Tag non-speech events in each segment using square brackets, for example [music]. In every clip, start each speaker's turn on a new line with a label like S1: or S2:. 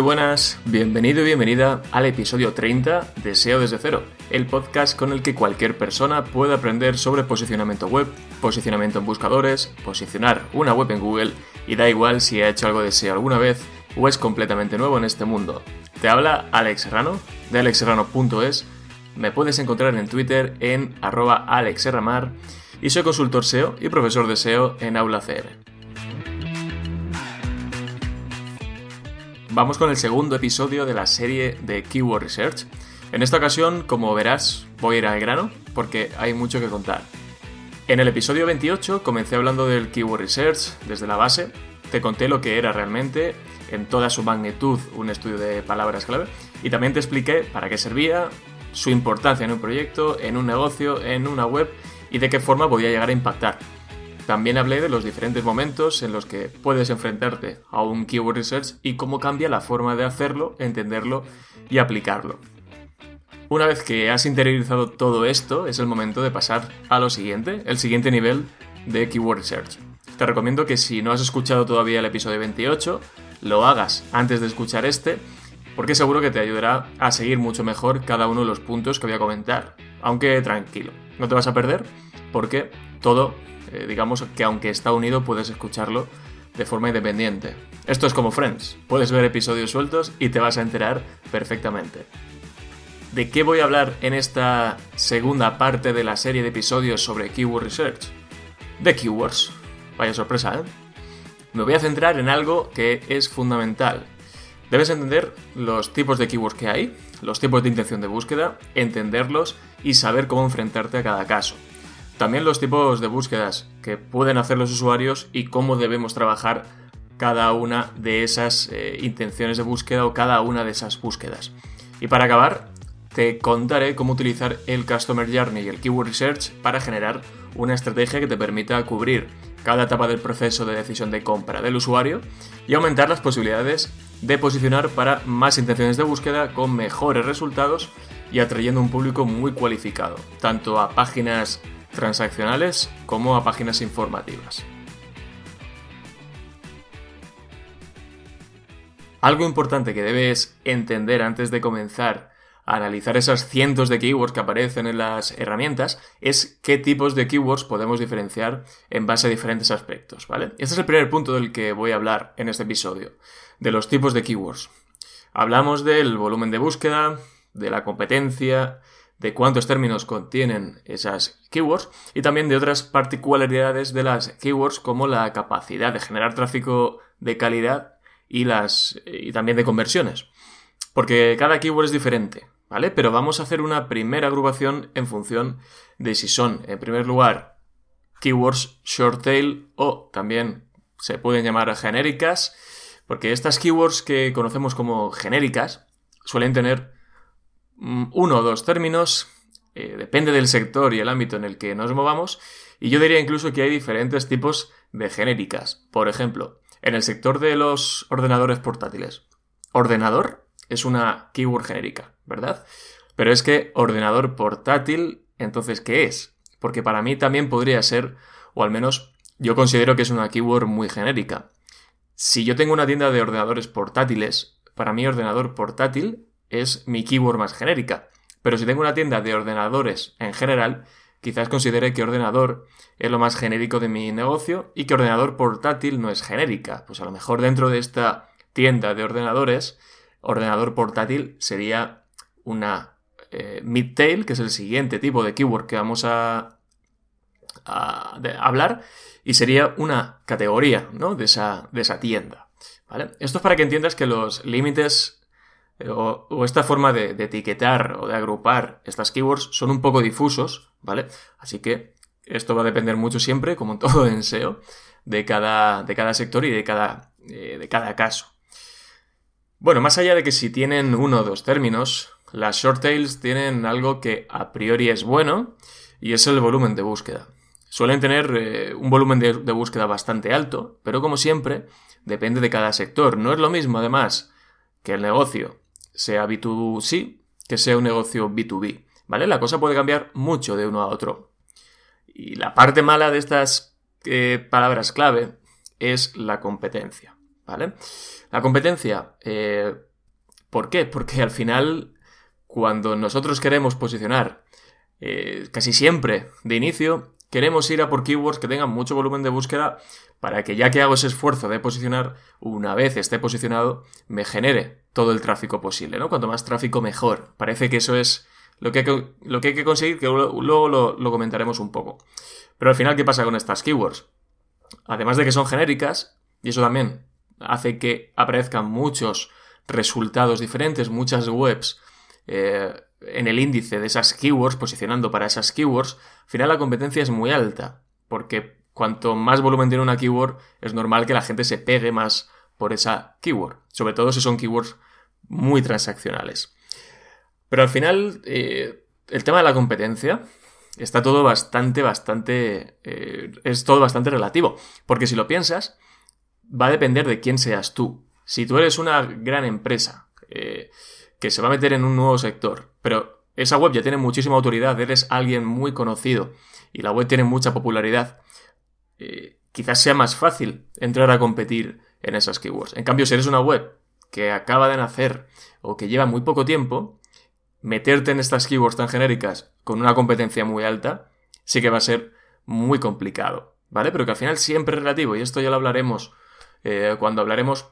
S1: Muy buenas, bienvenido y bienvenida al episodio 30 de SEO desde cero, el podcast con el que cualquier persona puede aprender sobre posicionamiento web, posicionamiento en buscadores, posicionar una web en Google y da igual si ha hecho algo de SEO alguna vez o es completamente nuevo en este mundo. Te habla Alex Serrano de alexserrano.es, me puedes encontrar en Twitter en arroba alexserramar y soy consultor SEO y profesor de SEO en Aula Vamos con el segundo episodio de la serie de Keyword Research. En esta ocasión, como verás, voy a ir al grano porque hay mucho que contar. En el episodio 28 comencé hablando del Keyword Research desde la base, te conté lo que era realmente, en toda su magnitud, un estudio de palabras clave, y también te expliqué para qué servía, su importancia en un proyecto, en un negocio, en una web y de qué forma podía llegar a impactar. También hablé de los diferentes momentos en los que puedes enfrentarte a un keyword research y cómo cambia la forma de hacerlo, entenderlo y aplicarlo. Una vez que has interiorizado todo esto, es el momento de pasar a lo siguiente, el siguiente nivel de keyword research. Te recomiendo que si no has escuchado todavía el episodio 28, lo hagas antes de escuchar este, porque seguro que te ayudará a seguir mucho mejor cada uno de los puntos que voy a comentar. Aunque tranquilo, no te vas a perder, porque todo eh, digamos que aunque está unido puedes escucharlo de forma independiente. Esto es como Friends, puedes ver episodios sueltos y te vas a enterar perfectamente. ¿De qué voy a hablar en esta segunda parte de la serie de episodios sobre Keyword Research? De keywords. Vaya sorpresa, ¿eh? Me voy a centrar en algo que es fundamental. Debes entender los tipos de keywords que hay, los tipos de intención de búsqueda, entenderlos y saber cómo enfrentarte a cada caso. También los tipos de búsquedas que pueden hacer los usuarios y cómo debemos trabajar cada una de esas eh, intenciones de búsqueda o cada una de esas búsquedas. Y para acabar, te contaré cómo utilizar el Customer Journey y el Keyword Research para generar una estrategia que te permita cubrir cada etapa del proceso de decisión de compra del usuario y aumentar las posibilidades de posicionar para más intenciones de búsqueda con mejores resultados y atrayendo un público muy cualificado, tanto a páginas transaccionales como a páginas informativas. Algo importante que debes entender antes de comenzar a analizar esas cientos de keywords que aparecen en las herramientas es qué tipos de keywords podemos diferenciar en base a diferentes aspectos, ¿vale? Este es el primer punto del que voy a hablar en este episodio, de los tipos de keywords. Hablamos del volumen de búsqueda, de la competencia, de cuántos términos contienen esas keywords y también de otras particularidades de las keywords como la capacidad de generar tráfico de calidad y las y también de conversiones. Porque cada keyword es diferente, ¿vale? Pero vamos a hacer una primera agrupación en función de si son, en primer lugar, keywords short tail o también se pueden llamar genéricas, porque estas keywords que conocemos como genéricas suelen tener uno o dos términos, eh, depende del sector y el ámbito en el que nos movamos, y yo diría incluso que hay diferentes tipos de genéricas. Por ejemplo, en el sector de los ordenadores portátiles. Ordenador es una keyword genérica, ¿verdad? Pero es que ordenador portátil, entonces, ¿qué es? Porque para mí también podría ser, o al menos yo considero que es una keyword muy genérica. Si yo tengo una tienda de ordenadores portátiles, para mí ordenador portátil es mi keyword más genérica. Pero si tengo una tienda de ordenadores en general, quizás considere que ordenador es lo más genérico de mi negocio y que ordenador portátil no es genérica. Pues a lo mejor dentro de esta tienda de ordenadores, ordenador portátil sería una eh, midtail, que es el siguiente tipo de keyword que vamos a, hablar, y sería una categoría ¿no? de, esa, de esa tienda. ¿vale? Esto es para que entiendas que los límites o, esta forma de, etiquetar o de agrupar estas keywords son un poco difusos, ¿vale? Así que esto va a depender mucho siempre, como en todo [laughs] en SEO, de cada, de cada sector y de cada, eh, de cada caso. Bueno, más allá de que si tienen uno o dos términos, las short tails tienen algo que a priori es bueno y es el volumen de búsqueda. Suelen tener eh, un volumen de, búsqueda bastante alto, pero como siempre, depende de cada sector. No es lo mismo, además, que el negocio sea B2C que sea un negocio B2B. ¿Vale? La cosa puede cambiar mucho de uno a otro. Y la parte mala de estas eh, palabras clave es la competencia. ¿Vale? La competencia, eh, ¿por qué? Porque al final, cuando nosotros queremos posicionar, eh, casi siempre de inicio, queremos ir a por keywords que tengan mucho volumen de búsqueda para que ya que hago ese esfuerzo de posicionar, una vez esté posicionado, me genere todo el tráfico posible, ¿no? Cuanto más tráfico, mejor. Parece que eso es lo que hay que, lo que, hay que conseguir, que luego lo, lo comentaremos un poco. Pero al final, ¿qué pasa con estas keywords? Además de que son genéricas, y eso también hace que aparezcan muchos resultados diferentes, muchas webs eh, en el índice de esas keywords, posicionando para esas keywords, al final la competencia es muy alta, porque cuanto más volumen tiene una keyword, es normal que la gente se pegue más por esa keyword, sobre todo si son keywords muy transaccionales. Pero al final, eh, el tema de la competencia está todo bastante, bastante... Eh, es todo bastante relativo, porque si lo piensas, va a depender de quién seas tú. Si tú eres una gran empresa eh, que se va a meter en un nuevo sector, pero esa web ya tiene muchísima autoridad, eres alguien muy conocido y la web tiene mucha popularidad, eh, quizás sea más fácil entrar a competir en esas keywords. En cambio, si eres una web que acaba de nacer o que lleva muy poco tiempo, meterte en estas keywords tan genéricas con una competencia muy alta sí que va a ser muy complicado, ¿vale? Pero que al final siempre es relativo y esto ya lo hablaremos eh, cuando hablaremos,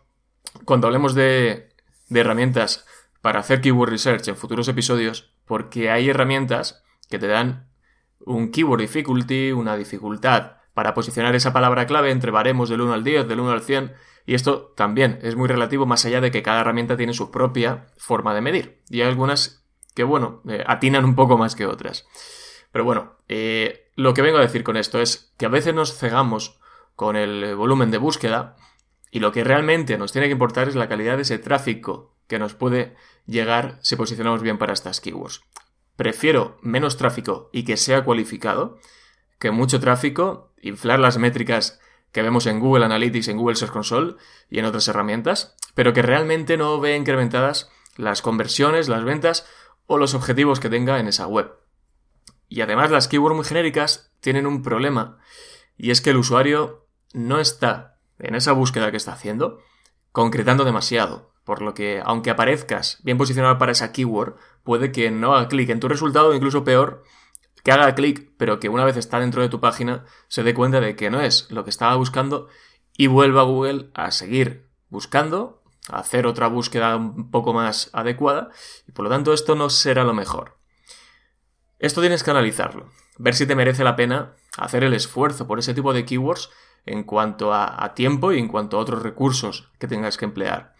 S1: cuando hablemos de, de herramientas para hacer keyword research en futuros episodios, porque hay herramientas que te dan un keyword difficulty, una dificultad para posicionar esa palabra clave entre baremos del 1 al 10, del 1 al 100, y esto también es muy relativo más allá de que cada herramienta tiene su propia forma de medir. Y hay algunas que, bueno, eh, atinan un poco más que otras. Pero bueno, eh, lo que vengo a decir con esto es que a veces nos cegamos con el volumen de búsqueda y lo que realmente nos tiene que importar es la calidad de ese tráfico que nos puede llegar si posicionamos bien para estas keywords. Prefiero menos tráfico y que sea cualificado que mucho tráfico, inflar las métricas que vemos en Google Analytics, en Google Search Console y en otras herramientas, pero que realmente no ve incrementadas las conversiones, las ventas o los objetivos que tenga en esa web. Y además las keywords muy genéricas tienen un problema y es que el usuario no está en esa búsqueda que está haciendo, concretando demasiado. Por lo que, aunque aparezcas bien posicionado para esa keyword, puede que no haga clic en tu resultado, incluso peor, que haga clic, pero que una vez está dentro de tu página se dé cuenta de que no es lo que estaba buscando y vuelva a Google a seguir buscando, a hacer otra búsqueda un poco más adecuada, y por lo tanto esto no será lo mejor. Esto tienes que analizarlo, ver si te merece la pena hacer el esfuerzo por ese tipo de keywords en cuanto a, tiempo y en cuanto a otros recursos que tengas que emplear.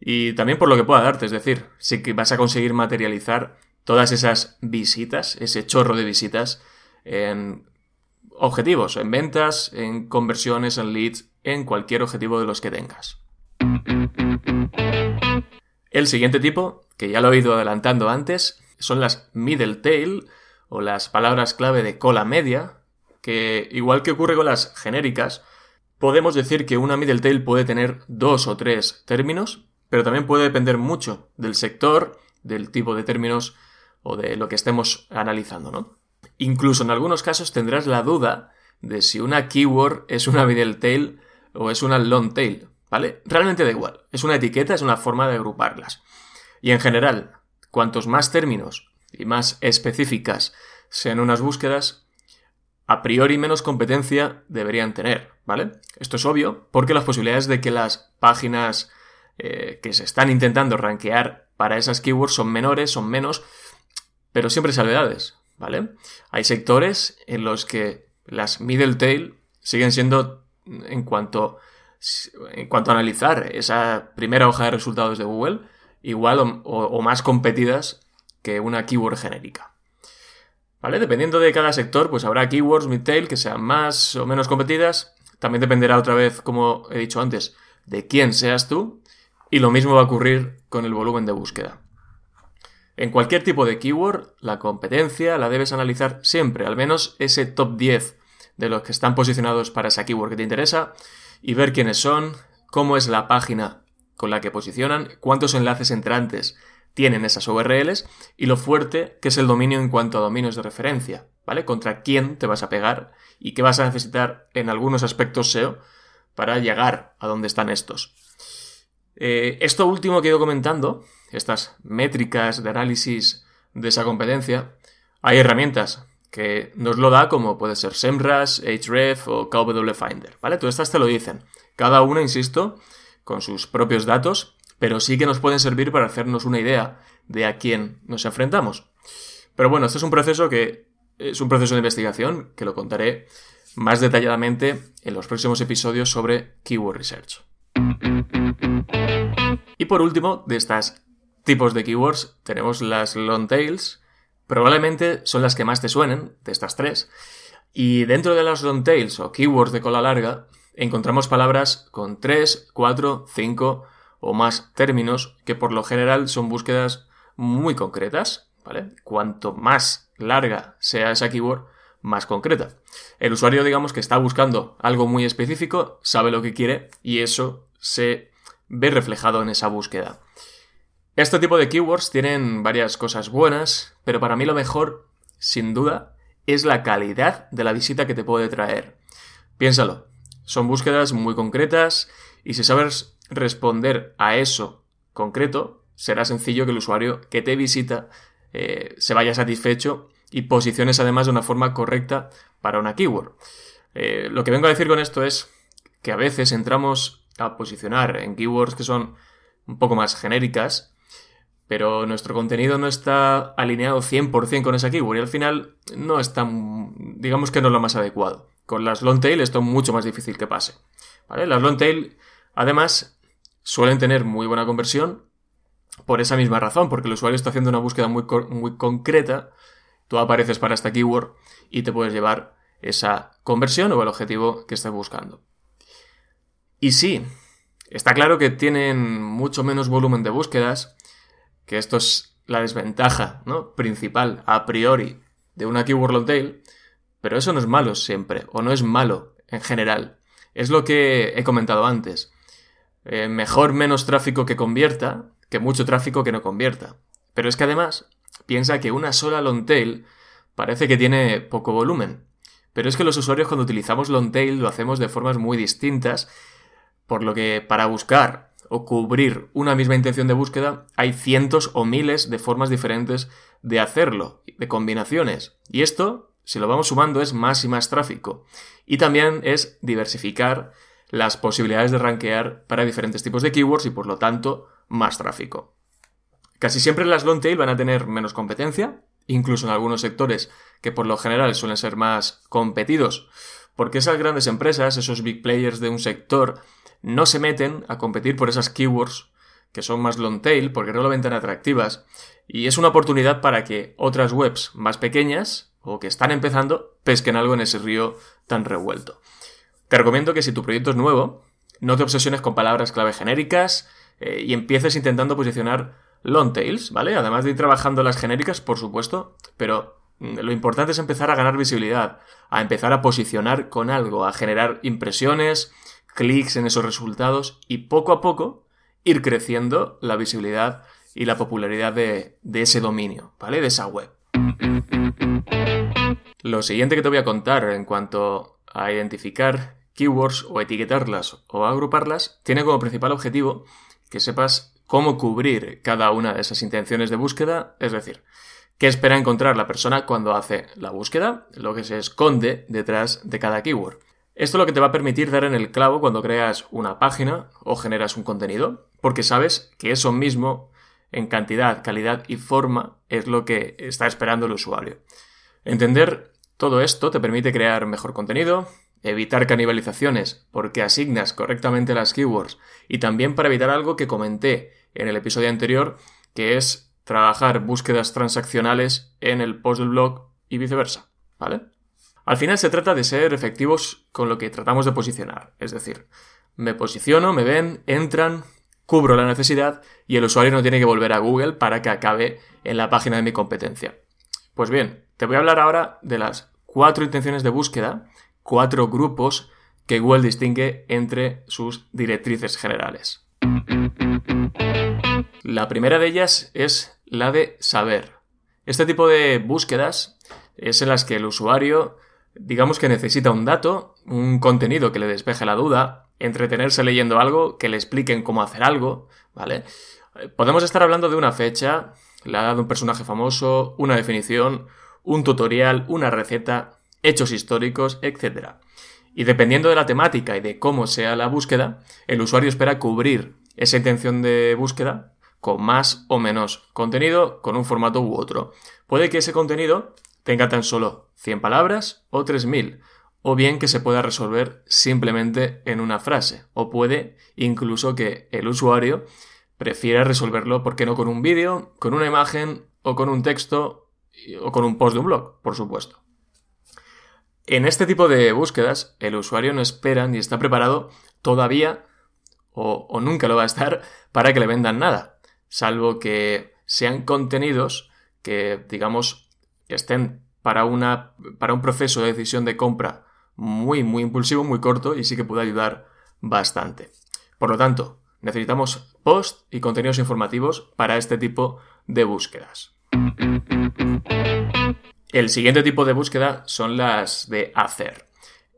S1: Y también por lo que pueda darte, es decir, si vas a conseguir materializar todas esas visitas, ese chorro de visitas en objetivos, en ventas, en conversiones, en leads, en cualquier objetivo de los que tengas. El siguiente tipo, que ya lo he ido adelantando antes, son las middle tail o las palabras clave de cola media, que, igual que ocurre con las genéricas, podemos decir que una middle tail puede tener dos o tres términos, pero también puede depender mucho del sector, del tipo de términos o de lo que estemos analizando, ¿no? Incluso en algunos casos tendrás la duda de si una keyword es una middle tail o es una long tail, ¿vale? Realmente da igual, es una etiqueta, es una forma de agruparlas. Y en general, cuantos más términos y más específicas sean unas búsquedas, a priori menos competencia deberían tener, ¿vale? Esto es obvio porque las posibilidades de que las páginas eh, que se están intentando rankear para esas keywords son menores, son menos, pero siempre salvedades, ¿vale? Hay sectores en los que las middle tail siguen siendo, en cuanto, en cuanto a analizar esa primera hoja de resultados de Google, igual o, más competidas que una keyword genérica. ¿Vale? Dependiendo de cada sector, pues habrá keywords mid-tail que sean más o menos competidas. También dependerá otra vez, como he dicho antes, de quién seas tú. Y lo mismo va a ocurrir con el volumen de búsqueda. En cualquier tipo de keyword, la competencia la debes analizar siempre, al menos ese top 10 de los que están posicionados para esa keyword que te interesa, y ver quiénes son, cómo es la página con la que posicionan, cuántos enlaces entrantes tienen esas URLs y lo fuerte que es el dominio en cuanto a dominios de referencia, ¿vale? Contra quién te vas a pegar y qué vas a necesitar en algunos aspectos SEO para llegar a donde están estos. Eh, esto último que he ido comentando, estas métricas de análisis de esa competencia, hay herramientas que nos lo da como puede ser SEMrush, Href o KW Finder, ¿vale? Todas estas te lo dicen. Cada una, insisto, con sus propios datos, pero sí que nos pueden servir para hacernos una idea de a quién nos enfrentamos. Pero bueno, este es un proceso que es un proceso de investigación que lo contaré más detalladamente en los próximos episodios sobre Keyword Research. Y por último, de estas tipos de keywords tenemos las long tails. Probablemente son las que más te suenen, de estas tres. Y dentro de las long tails o keywords de cola larga, encontramos palabras con 3, 4, 5 o más términos que por lo general son búsquedas muy concretas, ¿vale? Cuanto más larga sea esa keyword, más concreta. El usuario, digamos que está buscando algo muy específico, sabe lo que quiere y eso se ve reflejado en esa búsqueda. Este tipo de keywords tienen varias cosas buenas, pero para mí lo mejor, sin duda, es la calidad de la visita que te puede traer. Piénsalo, son búsquedas muy concretas y si sabes responder a eso concreto, será sencillo que el usuario que te visita eh, se vaya satisfecho y posiciones además de una forma correcta para una keyword. Eh, lo que vengo a decir con esto es que a veces entramos a posicionar en keywords que son un poco más genéricas, pero nuestro contenido no está alineado 100% con esa keyword y al final no es tan, digamos que no es lo más adecuado. Con las long tail esto es mucho más difícil que pase. Las long tail, además, suelen tener muy buena conversión por esa misma razón, porque el usuario está haciendo una búsqueda muy, muy concreta Tú apareces para esta keyword y te puedes llevar esa conversión o el objetivo que estés buscando. Y sí, está claro que tienen mucho menos volumen de búsquedas, que esto es la desventaja ¿no? principal a priori de una keyword long tail, pero eso no es malo siempre, o no es malo en general. Es lo que he comentado antes. Eh, mejor menos tráfico que convierta que mucho tráfico que no convierta. Pero es que además piensa que una sola long tail parece que tiene poco volumen. Pero es que los usuarios cuando utilizamos long tail lo hacemos de formas muy distintas, por lo que para buscar o cubrir una misma intención de búsqueda hay cientos o miles de formas diferentes de hacerlo, de combinaciones. Y esto, si lo vamos sumando, es más y más tráfico. Y también es diversificar las posibilidades de rankear para diferentes tipos de keywords y por lo tanto más tráfico. Casi siempre las long tail van a tener menos competencia, incluso en algunos sectores que por lo general suelen ser más competidos, porque esas grandes empresas, esos big players de un sector, no se meten a competir por esas keywords que son más long tail porque no lo ven tan atractivas y es una oportunidad para que otras webs más pequeñas o que están empezando pesquen algo en ese río tan revuelto. Te recomiendo que si tu proyecto es nuevo, no te obsesiones con palabras clave genéricas eh, y empieces intentando posicionar long tails, ¿vale? Además de ir trabajando las genéricas, por supuesto, pero mm, lo importante es empezar a ganar visibilidad, a empezar a posicionar con algo, a generar impresiones, clics en esos resultados y poco a poco ir creciendo la visibilidad y la popularidad de, ese dominio, ¿vale? De esa web. Lo siguiente que te voy a contar en cuanto a identificar keywords o etiquetarlas o agruparlas tiene como principal objetivo que sepas cómo cubrir cada una de esas intenciones de búsqueda, es decir, qué espera encontrar la persona cuando hace la búsqueda, lo que se esconde detrás de cada keyword. Esto es lo que te va a permitir dar en el clavo cuando creas una página o generas un contenido, porque sabes que eso mismo en cantidad, calidad y forma es lo que está esperando el usuario. Entender todo esto te permite crear mejor contenido, evitar canibalizaciones porque asignas correctamente las keywords y también para evitar algo que comenté en el episodio anterior, que es trabajar búsquedas transaccionales en el post del blog y viceversa, ¿vale? Al final se trata de ser efectivos con lo que tratamos de posicionar, es decir, me posiciono, me ven, entran, cubro la necesidad y el usuario no tiene que volver a Google para que acabe en la página de mi competencia. Pues bien, te voy a hablar ahora de las cuatro intenciones de búsqueda, cuatro grupos que Google distingue entre sus directrices generales. La primera de ellas es la de saber. Este tipo de búsquedas es en las que el usuario, digamos que necesita un dato, un contenido que le despeje la duda, entretenerse leyendo algo, que le expliquen cómo hacer algo, ¿vale? Podemos estar hablando de una fecha, la edad de un personaje famoso, una definición, un tutorial, una receta, hechos históricos, etc. Y dependiendo de la temática y de cómo sea la búsqueda, el usuario espera cubrir esa intención de búsqueda con más o menos contenido, con un formato u otro. Puede que ese contenido tenga tan solo 100 palabras o 3000, o bien que se pueda resolver simplemente en una frase, o puede incluso que el usuario prefiera resolverlo, ¿por qué no con un vídeo, con una imagen o con un texto o con un post de un blog, por supuesto. En este tipo de búsquedas, el usuario no espera ni está preparado todavía o, nunca lo va a estar para que le vendan nada, salvo que sean contenidos que, digamos, estén para, una, para un proceso de decisión de compra muy, muy impulsivo, muy corto y sí que puede ayudar bastante. Por lo tanto, necesitamos post y contenidos informativos para este tipo de búsquedas. El siguiente tipo de búsqueda son las de hacer.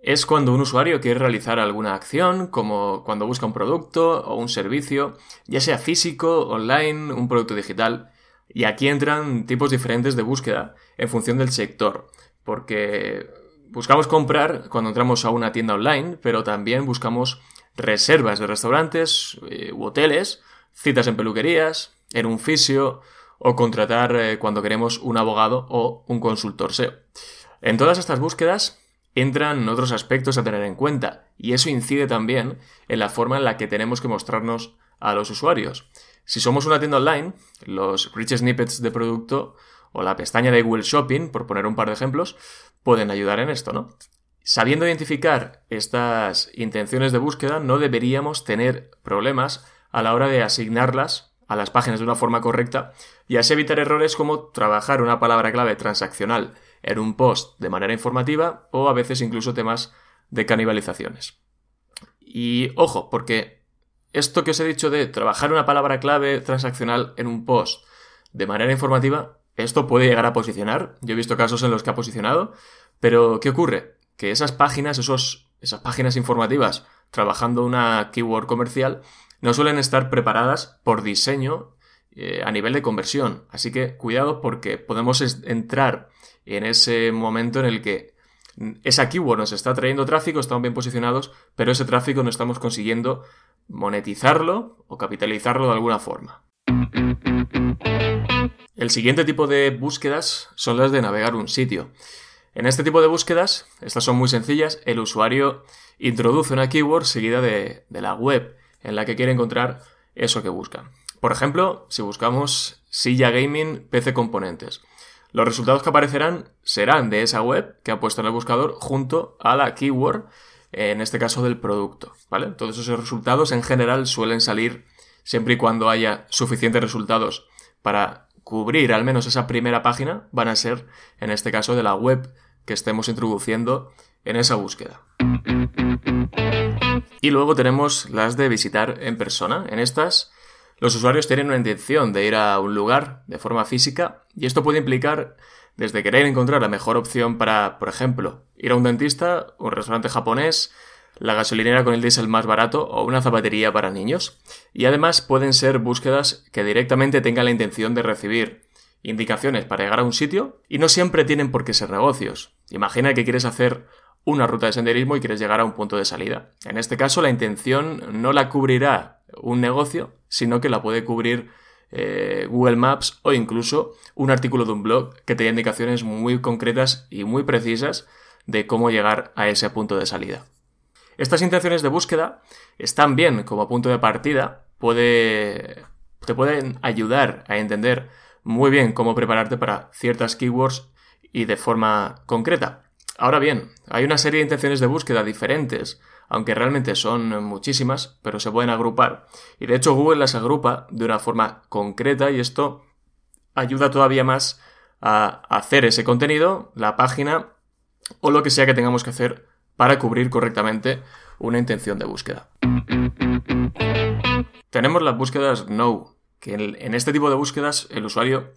S1: Es cuando un usuario quiere realizar alguna acción, como cuando busca un producto o un servicio, ya sea físico, online, un producto digital. Y aquí entran tipos diferentes de búsqueda en función del sector, porque buscamos comprar cuando entramos a una tienda online, pero también buscamos reservas de restaurantes eh, u hoteles, citas en peluquerías, en un fisio, o contratar eh, cuando queremos un abogado o un consultor SEO. En todas estas búsquedas entran otros aspectos a tener en cuenta y eso incide también en la forma en la que tenemos que mostrarnos a los usuarios. Si somos una tienda online, los rich snippets de producto o la pestaña de Google Shopping, por poner un par de ejemplos, pueden ayudar en esto, ¿no? Sabiendo identificar estas intenciones de búsqueda, no deberíamos tener problemas a la hora de asignarlas a las páginas de una forma correcta y así evitar errores como trabajar una palabra clave transaccional en un post de manera informativa o a veces incluso temas de canibalizaciones. Y ojo, porque esto que os he dicho de trabajar una palabra clave transaccional en un post de manera informativa, esto puede llegar a posicionar. Yo he visto casos en los que ha posicionado, pero ¿qué ocurre? Que esas páginas, esos, esas páginas informativas, trabajando una keyword comercial, no suelen estar preparadas por diseño eh, a nivel de conversión. Así que cuidado porque podemos entrar en ese momento en el que esa keyword nos está trayendo tráfico, estamos bien posicionados, pero ese tráfico no estamos consiguiendo monetizarlo o capitalizarlo de alguna forma. El siguiente tipo de búsquedas son las de navegar un sitio. En este tipo de búsquedas, estas son muy sencillas, el usuario introduce una keyword seguida de la web en la que quiere encontrar eso que busca. Por ejemplo, si buscamos silla gaming PC componentes, los resultados que aparecerán serán de esa web que ha puesto en el buscador junto a la keyword, en este caso del producto, ¿vale? Todos esos resultados en general suelen salir siempre y cuando haya suficientes resultados para cubrir al menos esa primera página, van a ser, en este caso, de la web que estemos introduciendo en esa búsqueda. Y luego tenemos las de visitar en persona. En estas, los usuarios tienen una intención de ir a un lugar de forma física y esto puede implicar desde querer encontrar la mejor opción para, por ejemplo, ir a un dentista, un restaurante japonés, la gasolinera con el diésel más barato o una zapatería para niños. Y además pueden ser búsquedas que directamente tengan la intención de recibir indicaciones para llegar a un sitio y no siempre tienen por qué ser negocios. Imagina que quieres hacer una ruta de senderismo y quieres llegar a un punto de salida. En este caso, la intención no la cubrirá un negocio, sino que la puede cubrir eh, Google Maps o incluso un artículo de un blog que te dé indicaciones muy concretas y muy precisas de cómo llegar a ese punto de salida. Estas intenciones de búsqueda están bien como punto de partida, te pueden ayudar a entender muy bien cómo prepararte para ciertas keywords y de forma concreta. Ahora bien, hay una serie de intenciones de búsqueda diferentes, aunque realmente son muchísimas, pero se pueden agrupar. Y de hecho Google las agrupa de una forma concreta y esto ayuda todavía más a hacer ese contenido, la página o lo que sea que tengamos que hacer para cubrir correctamente una intención de búsqueda. Tenemos las búsquedas no, que en este tipo de búsquedas el usuario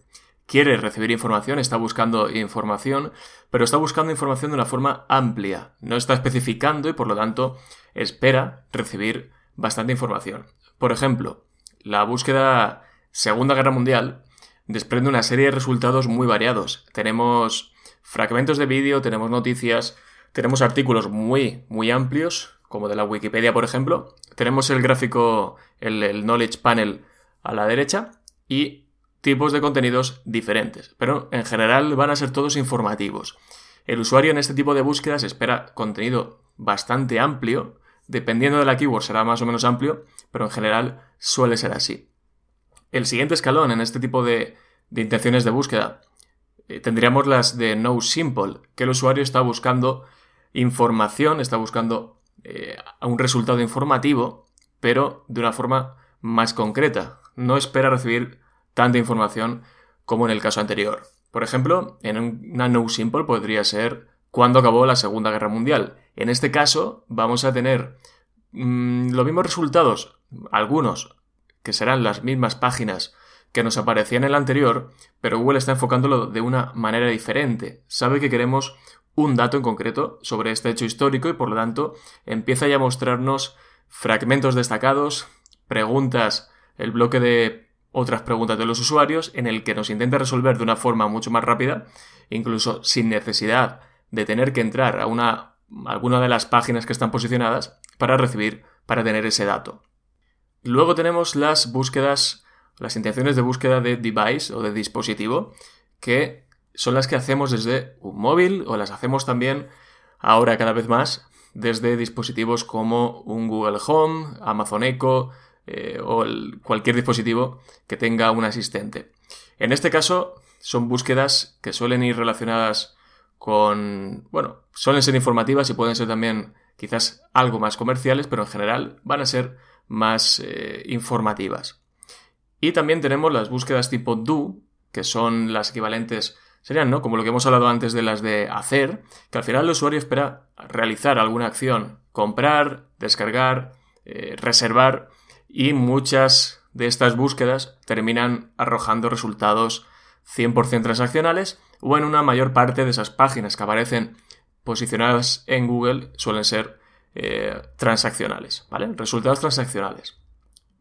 S1: quiere recibir información, está buscando información, pero está buscando información de una forma amplia, no está especificando y por lo tanto espera recibir bastante información. Por ejemplo, la búsqueda Segunda Guerra Mundial desprende una serie de resultados muy variados. Tenemos fragmentos de vídeo, tenemos noticias, tenemos artículos muy, muy amplios, como de la Wikipedia, por ejemplo. Tenemos el gráfico, el, el Knowledge Panel a la derecha y tipos de contenidos diferentes, pero en general van a ser todos informativos. El usuario en este tipo de búsquedas espera contenido bastante amplio, dependiendo de la keyword será más o menos amplio, pero en general suele ser así. El siguiente escalón en este tipo de, intenciones de búsqueda eh, tendríamos las de no simple, que el usuario está buscando información, está buscando eh, un resultado informativo, pero de una forma más concreta. No espera recibir tanta información como en el caso anterior. Por ejemplo, en una no simple podría ser cuándo acabó la Segunda Guerra Mundial. En este caso vamos a tener mm, los mismos resultados, algunos que serán las mismas páginas que nos aparecían en el anterior, pero Google está enfocándolo de una manera diferente. Sabe que queremos un dato en concreto sobre este hecho histórico y por lo tanto empieza ya a mostrarnos fragmentos destacados, preguntas, el bloque de otras preguntas de los usuarios en el que nos intenta resolver de una forma mucho más rápida, incluso sin necesidad de tener que entrar a una, alguna de las páginas que están posicionadas para recibir, para tener ese dato. Luego tenemos las búsquedas, las intenciones de búsqueda de device o de dispositivo, que son las que hacemos desde un móvil o las hacemos también ahora cada vez más desde dispositivos como un Google Home, Amazon Echo, eh, o cualquier dispositivo que tenga un asistente. En este caso, son búsquedas que suelen ir relacionadas con, bueno, suelen ser informativas y pueden ser también quizás algo más comerciales, pero en general van a ser más eh, informativas. Y también tenemos las búsquedas tipo do, que son las equivalentes, serían, ¿no? Como lo que hemos hablado antes de las de hacer, que al final el usuario espera realizar alguna acción, comprar, descargar, eh, reservar, y muchas de estas búsquedas terminan arrojando resultados 100% transaccionales o en una mayor parte de esas páginas que aparecen posicionadas en Google suelen ser eh, transaccionales, ¿vale? Resultados transaccionales.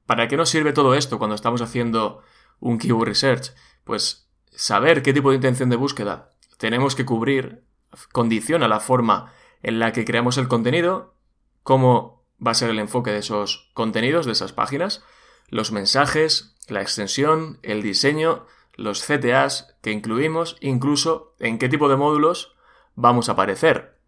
S1: ¿Para qué nos sirve todo esto cuando estamos haciendo un keyword research? Pues saber qué tipo de intención de búsqueda tenemos que cubrir condiciona la forma en la que creamos el contenido, cómo va a ser el enfoque de esos contenidos, de esas páginas, los mensajes, la extensión, el diseño, los CTAs que incluimos, incluso en qué tipo de módulos vamos a aparecer.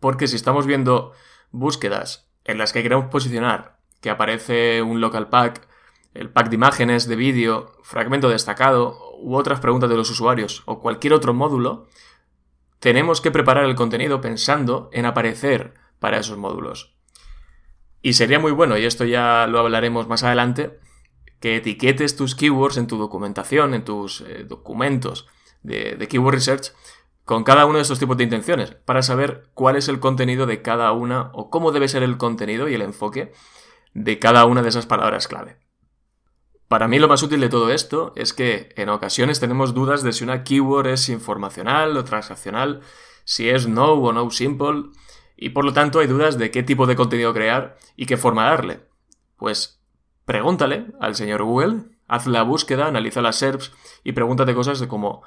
S1: Porque si estamos viendo búsquedas en las que queremos posicionar que aparece un local pack, el pack de imágenes, de vídeo, fragmento destacado u otras preguntas de los usuarios o cualquier otro módulo, tenemos que preparar el contenido pensando en aparecer para esos módulos. Y sería muy bueno, y esto ya lo hablaremos más adelante, que etiquetes tus keywords en tu documentación, en tus eh, documentos de, de Keyword Research, con cada uno de estos tipos de intenciones, para saber cuál es el contenido de cada una o cómo debe ser el contenido y el enfoque de cada una de esas palabras clave. Para mí lo más útil de todo esto es que en ocasiones tenemos dudas de si una keyword es informacional o transaccional, si es no o no simple, y por lo tanto hay dudas de qué tipo de contenido crear y qué forma darle. Pues pregúntale al señor Google, haz la búsqueda, analiza las SERPs y pregúntate cosas de cómo,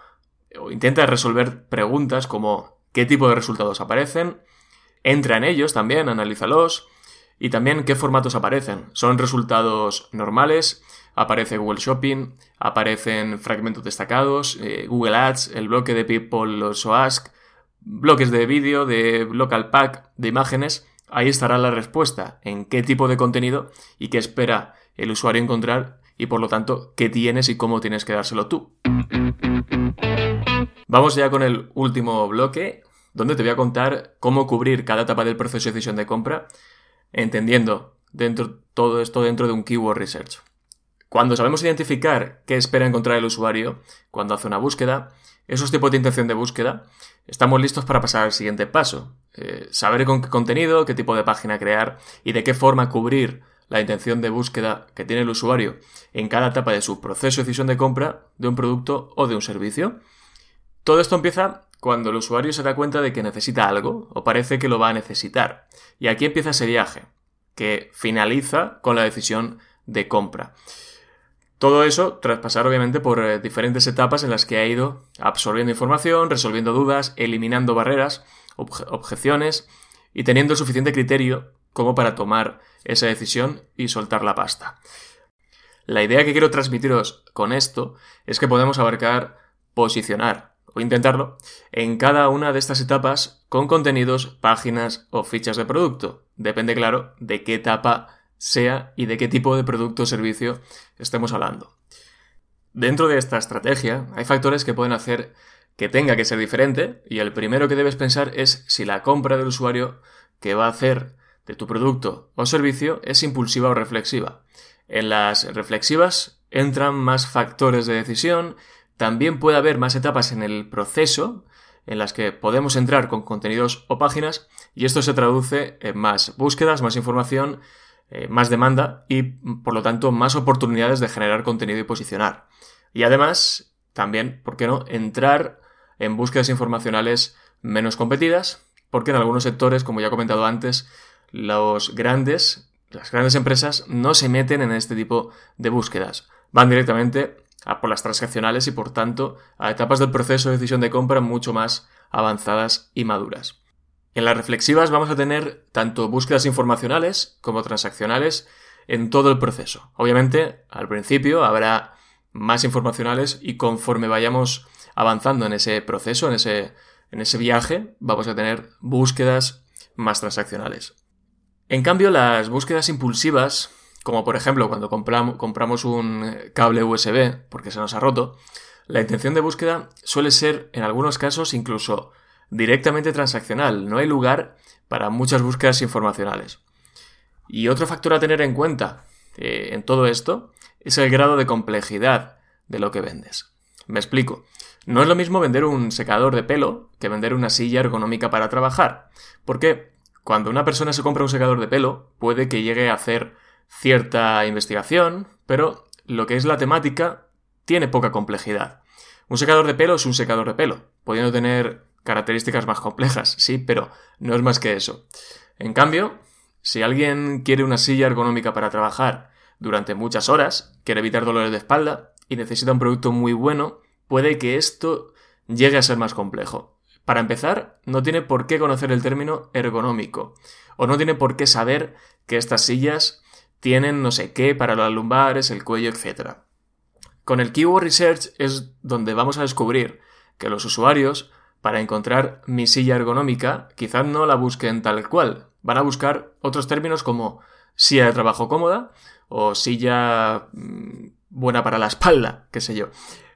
S1: o intenta resolver preguntas como qué tipo de resultados aparecen, entra en ellos también, analízalos, y también qué formatos aparecen. ¿Son resultados normales? aparece Google Shopping, aparecen fragmentos destacados, eh, Google Ads, el bloque de People o Ask, bloques de vídeo, de local pack, de imágenes. Ahí estará la respuesta en qué tipo de contenido y qué espera el usuario encontrar y por lo tanto qué tienes y cómo tienes que dárselo tú. Vamos ya con el último bloque, donde te voy a contar cómo cubrir cada etapa del proceso de decisión de compra, entendiendo dentro, todo esto dentro de un keyword research. Cuando sabemos identificar qué espera encontrar el usuario cuando hace una búsqueda, esos tipos de intención de búsqueda, estamos listos para pasar al siguiente paso. Eh, saber con qué contenido, qué tipo de página crear y de qué forma cubrir la intención de búsqueda que tiene el usuario en cada etapa de su proceso de decisión de compra de un producto o de un servicio. Todo esto empieza cuando el usuario se da cuenta de que necesita algo o parece que lo va a necesitar. Y aquí empieza ese viaje, que finaliza con la decisión de compra. Todo eso tras pasar obviamente por eh, diferentes etapas en las que ha ido absorbiendo información, resolviendo dudas, eliminando barreras, objeciones y teniendo suficiente criterio como para tomar esa decisión y soltar la pasta. La idea que quiero transmitiros con esto es que podemos abarcar posicionar, o intentarlo, en cada una de estas etapas con contenidos, páginas o fichas de producto. Depende, claro, de qué etapa sea y de qué tipo de producto o servicio estemos hablando. Dentro de esta estrategia hay factores que pueden hacer que tenga que ser diferente y el primero que debes pensar es si la compra del usuario que va a hacer de tu producto o servicio es impulsiva o reflexiva. En las reflexivas entran más factores de decisión, también puede haber más etapas en el proceso en las que podemos entrar con contenidos o páginas y esto se traduce en más búsquedas, más información, eh, más demanda y por lo tanto más oportunidades de generar contenido y posicionar. Y además, también, ¿por qué no?, entrar en búsquedas informacionales menos competidas, porque en algunos sectores, como ya he comentado antes, los grandes, las grandes empresas no se meten en este tipo de búsquedas. Van directamente a por las transaccionales y por tanto a etapas del proceso de decisión de compra mucho más avanzadas y maduras. En las reflexivas vamos a tener tanto búsquedas informacionales como transaccionales en todo el proceso. Obviamente, al principio habrá más informacionales y conforme vayamos avanzando en ese proceso, en ese, en ese viaje, vamos a tener búsquedas más transaccionales. En cambio, las búsquedas impulsivas como por ejemplo cuando compramos un cable USB porque se nos ha roto, la intención de búsqueda suele ser en algunos casos incluso directamente transaccional, no hay lugar para muchas búsquedas informacionales. Y otro factor a tener en cuenta eh, en todo esto es el grado de complejidad de lo que vendes. Me explico. No es lo mismo vender un secador de pelo que vender una silla ergonómica para trabajar, porque cuando una persona se compra un secador de pelo puede que llegue a hacer cierta investigación, pero lo que es la temática tiene poca complejidad. Un secador de pelo es un secador de pelo, pudiendo tener características más complejas, sí, pero no es más que eso. En cambio, si alguien quiere una silla ergonómica para trabajar durante muchas horas, quiere evitar dolores de espalda y necesita un producto muy bueno, puede que esto llegue a ser más complejo. Para empezar, no tiene por qué conocer el término ergonómico, o no tiene por qué saber que estas sillas tienen no sé qué para las lumbares, el cuello, etc. Con el Keyword Research es donde vamos a descubrir que los usuarios, para encontrar mi silla ergonómica, quizás no la busquen tal cual. Van a buscar otros términos como silla de trabajo cómoda o silla mm, buena para la espalda, qué sé yo.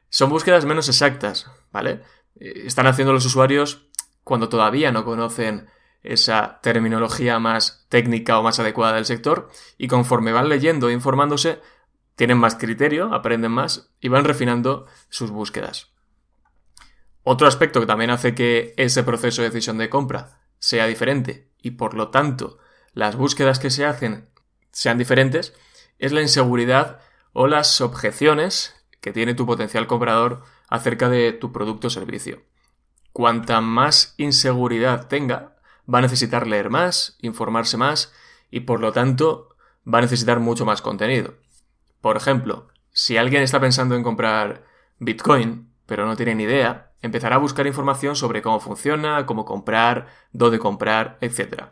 S1: Son búsquedas menos exactas, ¿vale? Eh, están haciendo los usuarios cuando todavía no conocen esa terminología más técnica o más adecuada del sector y conforme van leyendo e informándose, tienen más criterio, aprenden más y van refinando sus búsquedas. Otro aspecto que también hace que ese proceso de decisión de compra sea diferente y por lo tanto las búsquedas que se hacen sean diferentes es la inseguridad o las objeciones que tiene tu potencial comprador acerca de tu producto o servicio. Cuanta más inseguridad tenga, va a necesitar leer más, informarse más y por lo tanto va a necesitar mucho más contenido. Por ejemplo, si alguien está pensando en comprar Bitcoin, pero no tiene ni idea, empezará a buscar información sobre cómo funciona, cómo comprar, dónde comprar, etc.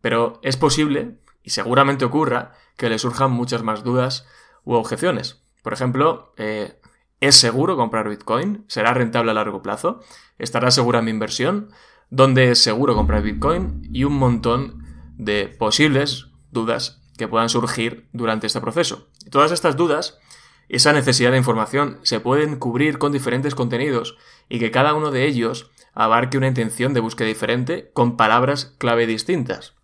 S1: Pero es posible, y seguramente ocurra, que le surjan muchas más dudas u objeciones. Por ejemplo, eh, ¿es seguro comprar Bitcoin? ¿Será rentable a largo plazo? ¿Estará segura mi inversión? ¿Dónde es seguro comprar Bitcoin? Y un montón de posibles dudas que puedan surgir durante este proceso. todas estas dudas, esa necesidad de información, se pueden cubrir con diferentes contenidos y que cada uno de ellos abarque una intención de búsqueda diferente con palabras clave distintas.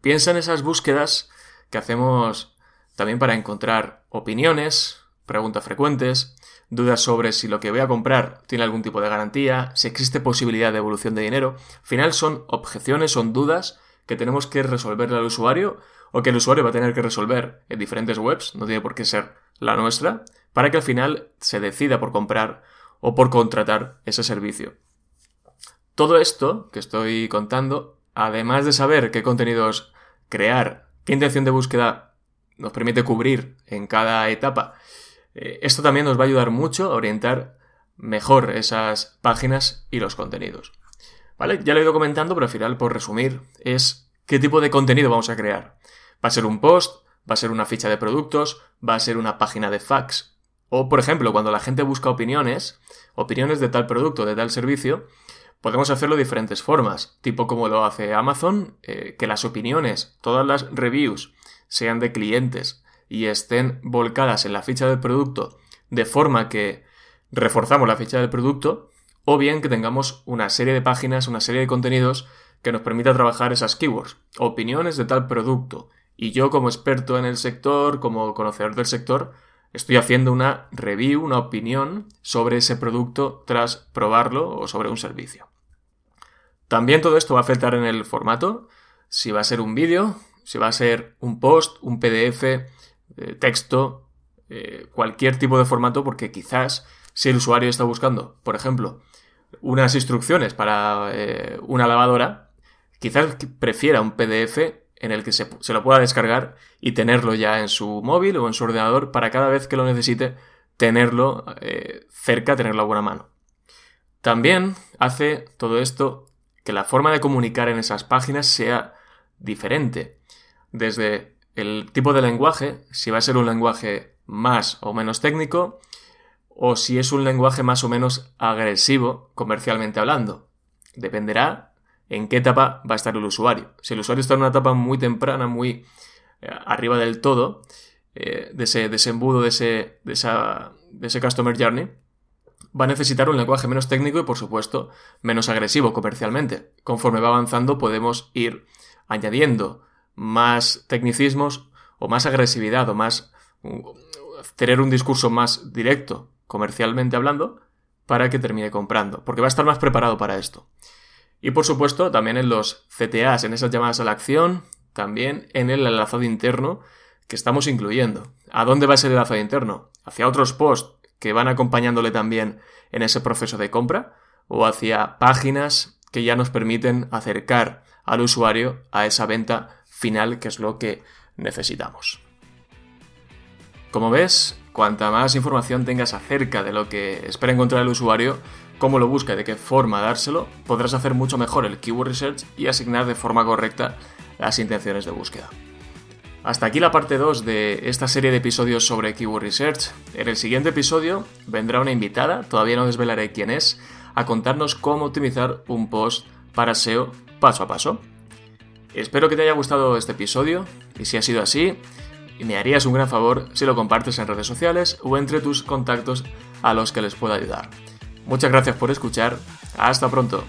S1: Piensa en esas búsquedas que hacemos también para encontrar opiniones, preguntas frecuentes, dudas sobre si lo que voy a comprar tiene algún tipo de garantía, si existe posibilidad de evolución de dinero. Al final son objeciones, son dudas que tenemos que resolverle al usuario o que el usuario va a tener que resolver en diferentes webs, no tiene por qué ser la nuestra, para que al final se decida por comprar o por contratar ese servicio. Todo esto que estoy contando, además de saber qué contenidos crear, qué intención de búsqueda nos permite cubrir en cada etapa, eh, esto también nos va a ayudar mucho a orientar mejor esas páginas y los contenidos. ¿Vale? Ya lo he ido comentando, pero al final, por resumir, es qué tipo de contenido vamos a crear. ¿Va a ser un post? ¿Va a ser una ficha de productos? ¿Va a ser una página de fax? O, por ejemplo, cuando la gente busca opiniones, opiniones de tal producto, de tal servicio, Podemos hacerlo de diferentes formas, tipo como lo hace Amazon, eh, que las opiniones, todas las reviews sean de clientes y estén volcadas en la ficha del producto de forma que reforzamos la ficha del producto, o bien que tengamos una serie de páginas, una serie de contenidos que nos permita trabajar esas keywords, opiniones de tal producto. Y yo como experto en el sector, como conocedor del sector, estoy haciendo una review, una opinión sobre ese producto tras probarlo o sobre un servicio. También todo esto va a afectar en el formato, si va a ser un vídeo, si va a ser un post, un PDF, eh, texto, eh, cualquier tipo de formato, porque quizás si el usuario está buscando, por ejemplo, unas instrucciones para eh, una lavadora, quizás prefiera un PDF en el que se, se, lo pueda descargar y tenerlo ya en su móvil o en su ordenador para cada vez que lo necesite tenerlo cerca, tenerlo a buena mano. También hace todo esto que la forma de comunicar en esas páginas sea diferente. Desde el tipo de lenguaje, si va a ser un lenguaje más o menos técnico, o si es un lenguaje más o menos agresivo comercialmente hablando. Dependerá en qué etapa va a estar el usuario. Si el usuario está en una etapa muy temprana, muy eh, arriba del todo, eh, de ese desembudo, de ese, de, esa, de ese customer journey, va a necesitar un lenguaje menos técnico y, por supuesto, menos agresivo comercialmente. Conforme va avanzando podemos ir añadiendo más tecnicismos o más agresividad o más tener un discurso más directo comercialmente hablando para que termine comprando, porque va a estar más preparado para esto. Y por supuesto, también en los CTAs, en esas llamadas a la acción, también en el enlazado interno que estamos incluyendo. ¿A dónde va el enlazado interno? ¿Hacia otros posts que van acompañándole también en ese proceso de compra o hacia páginas que ya nos permiten acercar al usuario a esa venta final que es lo que necesitamos. Como ves, cuanta más información tengas acerca de lo que espera encontrar el usuario, cómo lo busca y de qué forma dárselo, podrás hacer mucho mejor el keyword research y asignar de forma correcta las intenciones de búsqueda. Hasta aquí la parte 2 de esta serie de episodios sobre Keyword Research. En el siguiente episodio vendrá una invitada, todavía no desvelaré quién es, a contarnos cómo optimizar un post para SEO paso a paso. Espero que te haya gustado este episodio y si ha sido así, me harías un gran favor si lo compartes en redes sociales o entre tus contactos a los que les pueda ayudar. Muchas gracias por escuchar, hasta pronto.